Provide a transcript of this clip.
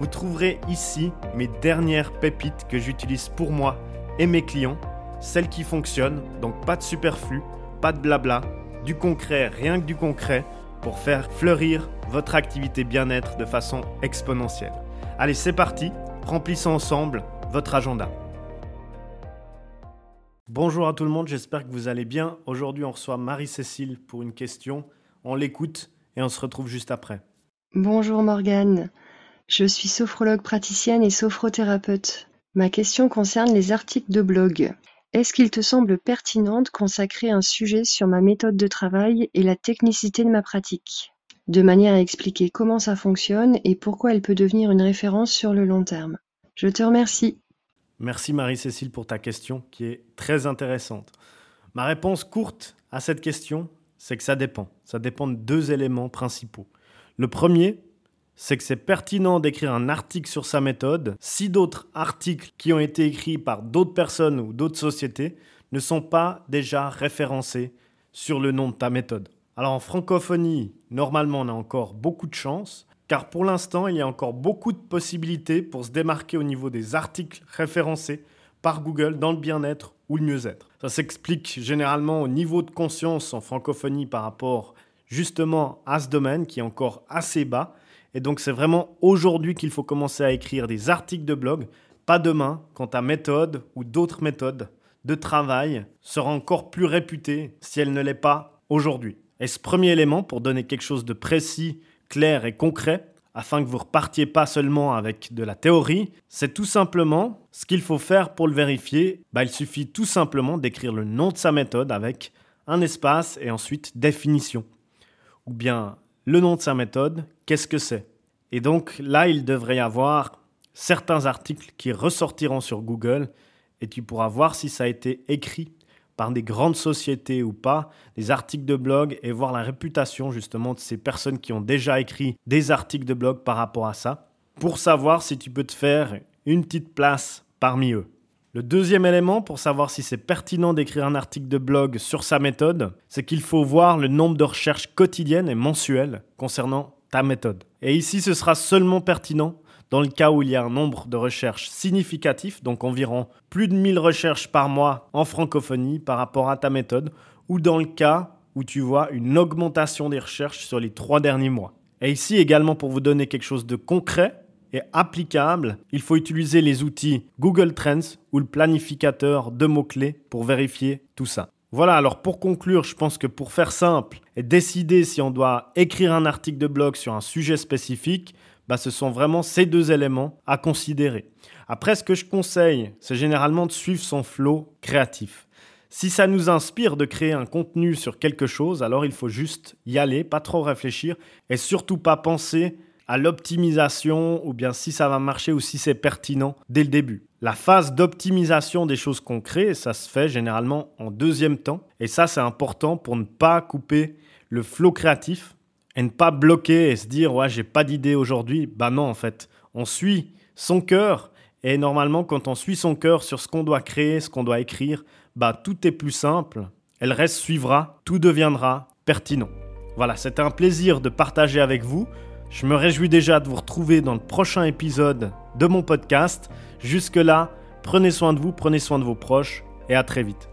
Vous trouverez ici mes dernières pépites que j'utilise pour moi et mes clients, celles qui fonctionnent, donc pas de superflu, pas de blabla, du concret, rien que du concret, pour faire fleurir votre activité bien-être de façon exponentielle. Allez, c'est parti, remplissons ensemble votre agenda. Bonjour à tout le monde, j'espère que vous allez bien. Aujourd'hui, on reçoit Marie-Cécile pour une question. On l'écoute et on se retrouve juste après. Bonjour Morgane, je suis sophrologue praticienne et sophrothérapeute. Ma question concerne les articles de blog. Est-ce qu'il te semble pertinent de consacrer un sujet sur ma méthode de travail et la technicité de ma pratique, de manière à expliquer comment ça fonctionne et pourquoi elle peut devenir une référence sur le long terme Je te remercie. Merci Marie-Cécile pour ta question qui est très intéressante. Ma réponse courte à cette question, c'est que ça dépend. Ça dépend de deux éléments principaux. Le premier, c'est que c'est pertinent d'écrire un article sur sa méthode si d'autres articles qui ont été écrits par d'autres personnes ou d'autres sociétés ne sont pas déjà référencés sur le nom de ta méthode. Alors en francophonie, normalement on a encore beaucoup de chance, car pour l'instant il y a encore beaucoup de possibilités pour se démarquer au niveau des articles référencés par Google dans le bien-être ou le mieux-être. Ça s'explique généralement au niveau de conscience en francophonie par rapport justement à ce domaine qui est encore assez bas. Et donc c'est vraiment aujourd'hui qu'il faut commencer à écrire des articles de blog, pas demain, quand ta méthode ou d'autres méthodes de travail sera encore plus réputée si elle ne l'est pas aujourd'hui. Et ce premier élément, pour donner quelque chose de précis, clair et concret, afin que vous repartiez pas seulement avec de la théorie, c'est tout simplement ce qu'il faut faire pour le vérifier. Bah, il suffit tout simplement d'écrire le nom de sa méthode avec un espace et ensuite définition ou bien le nom de sa méthode, qu'est-ce que c'est? Et donc là, il devrait y avoir certains articles qui ressortiront sur Google et tu pourras voir si ça a été écrit par des grandes sociétés ou pas, des articles de blog et voir la réputation justement de ces personnes qui ont déjà écrit des articles de blog par rapport à ça, pour savoir si tu peux te faire une petite place parmi eux. Le deuxième élément pour savoir si c'est pertinent d'écrire un article de blog sur sa méthode, c'est qu'il faut voir le nombre de recherches quotidiennes et mensuelles concernant méthode. Et ici, ce sera seulement pertinent dans le cas où il y a un nombre de recherches significatif, donc environ plus de 1000 recherches par mois en francophonie par rapport à ta méthode, ou dans le cas où tu vois une augmentation des recherches sur les trois derniers mois. Et ici également pour vous donner quelque chose de concret, applicable, il faut utiliser les outils Google Trends ou le planificateur de mots-clés pour vérifier tout ça. Voilà, alors pour conclure, je pense que pour faire simple et décider si on doit écrire un article de blog sur un sujet spécifique, bah, ce sont vraiment ces deux éléments à considérer. Après, ce que je conseille, c'est généralement de suivre son flow créatif. Si ça nous inspire de créer un contenu sur quelque chose, alors il faut juste y aller, pas trop réfléchir et surtout pas penser à l'optimisation ou bien si ça va marcher ou si c'est pertinent dès le début. La phase d'optimisation des choses qu'on crée, ça se fait généralement en deuxième temps. Et ça, c'est important pour ne pas couper le flot créatif et ne pas bloquer et se dire ouais, j'ai pas d'idée aujourd'hui. Bah non, en fait, on suit son cœur. Et normalement, quand on suit son cœur sur ce qu'on doit créer, ce qu'on doit écrire, bah tout est plus simple. Elle reste suivra, tout deviendra pertinent. Voilà, c'était un plaisir de partager avec vous. Je me réjouis déjà de vous retrouver dans le prochain épisode de mon podcast. Jusque-là, prenez soin de vous, prenez soin de vos proches et à très vite.